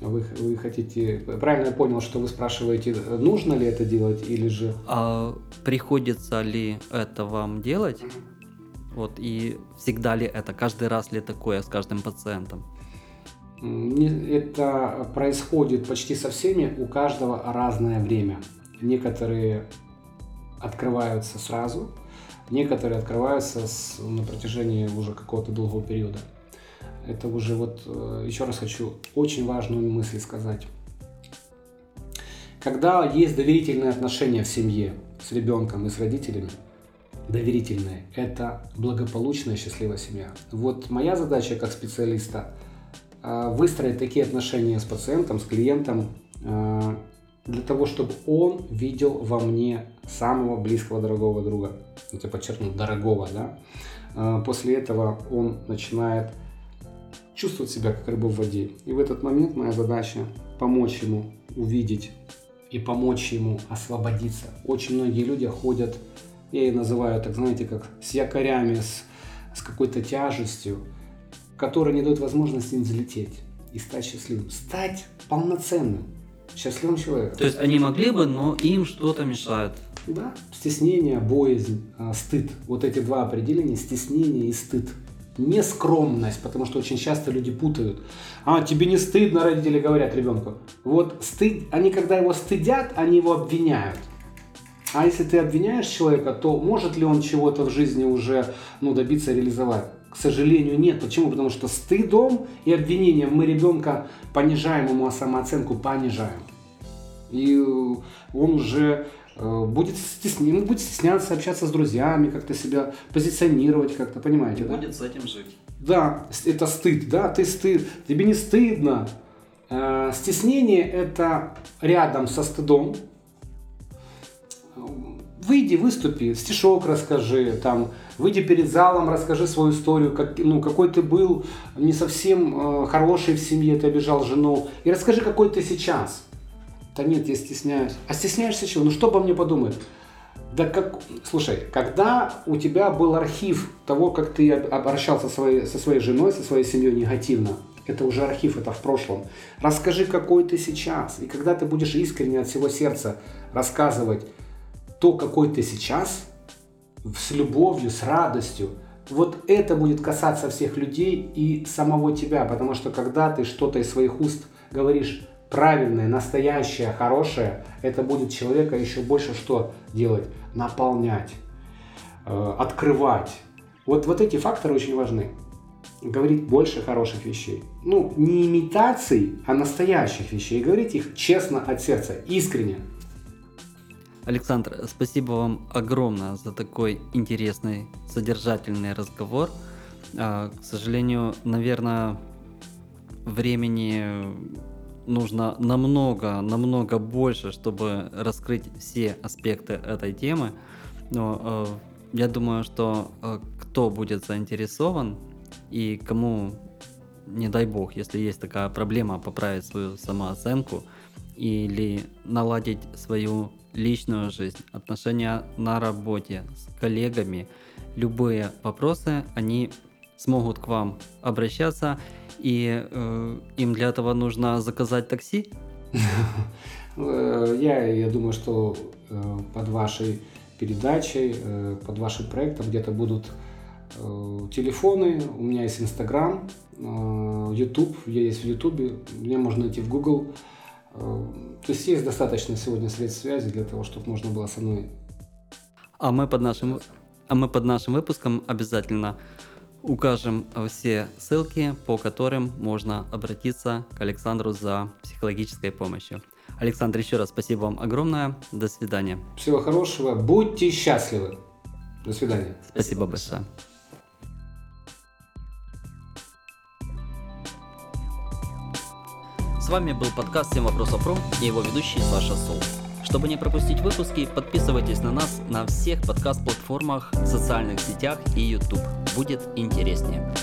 Вы, вы хотите, правильно я понял, что вы спрашиваете, нужно ли это делать или же... А приходится ли это вам делать? Вот, и всегда ли это, каждый раз ли такое с каждым пациентом? Это происходит почти со всеми, у каждого разное время. Некоторые открываются сразу, некоторые открываются с, на протяжении уже какого-то долгого периода. Это уже вот, э, еще раз хочу очень важную мысль сказать. Когда есть доверительные отношения в семье с ребенком и с родителями, доверительные, это благополучная, счастливая семья. Вот моя задача как специалиста а, выстроить такие отношения с пациентом, с клиентом, а, для того, чтобы он видел во мне самого близкого, дорогого друга. Вот я подчеркну, дорогого, да. А, после этого он начинает чувствовать себя как рыба в воде. И в этот момент моя задача помочь ему увидеть и помочь ему освободиться. Очень многие люди ходят я ее называю, так знаете, как с якорями, с, с какой-то тяжестью, которая не дает возможности им взлететь и стать счастливым. Стать полноценным, счастливым человеком. То есть они могли бы, но им что-то мешает. Да, стеснение, боязнь, а, стыд. Вот эти два определения, стеснение и стыд. Не скромность, потому что очень часто люди путают. А, тебе не стыдно, родители говорят ребенку. Вот стыд, они когда его стыдят, они его обвиняют. А если ты обвиняешь человека, то может ли он чего-то в жизни уже ну, добиться, реализовать? К сожалению, нет. Почему? Потому что стыдом и обвинением мы ребенка понижаем ему самооценку, понижаем. И он уже э, будет, стесня... будет стесняться общаться с друзьями, как-то себя позиционировать, как-то, понимаете, да? Будет с этим жить. Да, это стыд, да, ты стыд, тебе не стыдно. Э, стеснение это рядом со стыдом, выйди, выступи, стишок расскажи, там, выйди перед залом, расскажи свою историю, как, ну, какой ты был не совсем э, хороший в семье, ты обижал жену, и расскажи, какой ты сейчас. Да нет, я стесняюсь. А стесняешься чего? Ну что обо мне подумают? Да как, слушай, когда у тебя был архив того, как ты обращался со своей, со своей женой, со своей семьей негативно, это уже архив, это в прошлом. Расскажи, какой ты сейчас. И когда ты будешь искренне от всего сердца рассказывать то, какой ты сейчас, с любовью, с радостью, вот это будет касаться всех людей и самого тебя, потому что когда ты что-то из своих уст говоришь правильное, настоящее, хорошее, это будет человека еще больше что делать? Наполнять, э, открывать. Вот, вот эти факторы очень важны. Говорить больше хороших вещей. Ну, не имитаций, а настоящих вещей. И говорить их честно от сердца, искренне. Александр, спасибо вам огромное за такой интересный, содержательный разговор. А, к сожалению, наверное, времени нужно намного, намного больше, чтобы раскрыть все аспекты этой темы. Но э, я думаю, что э, кто будет заинтересован и кому, не дай бог, если есть такая проблема, поправить свою самооценку или наладить свою личную жизнь, отношения на работе, с коллегами, любые вопросы, они смогут к вам обращаться, и э, им для этого нужно заказать такси? Э, я, я думаю, что э, под вашей передачей, э, под вашим проектом. Где-то будут телефоны, у меня есть Инстаграм, YouTube, я есть в Ютубе, меня можно найти в Google. То есть есть достаточно сегодня средств связи для того, чтобы можно было со мной. А мы под нашим, а мы под нашим выпуском обязательно укажем все ссылки, по которым можно обратиться к Александру за психологической помощью. Александр, еще раз спасибо вам огромное. До свидания. Всего хорошего. Будьте счастливы. До свидания. Спасибо большое. Вами был подкаст «7 вопросов про» и его ведущий Саша Сол. Чтобы не пропустить выпуски, подписывайтесь на нас на всех подкаст-платформах, социальных сетях и YouTube. Будет интереснее.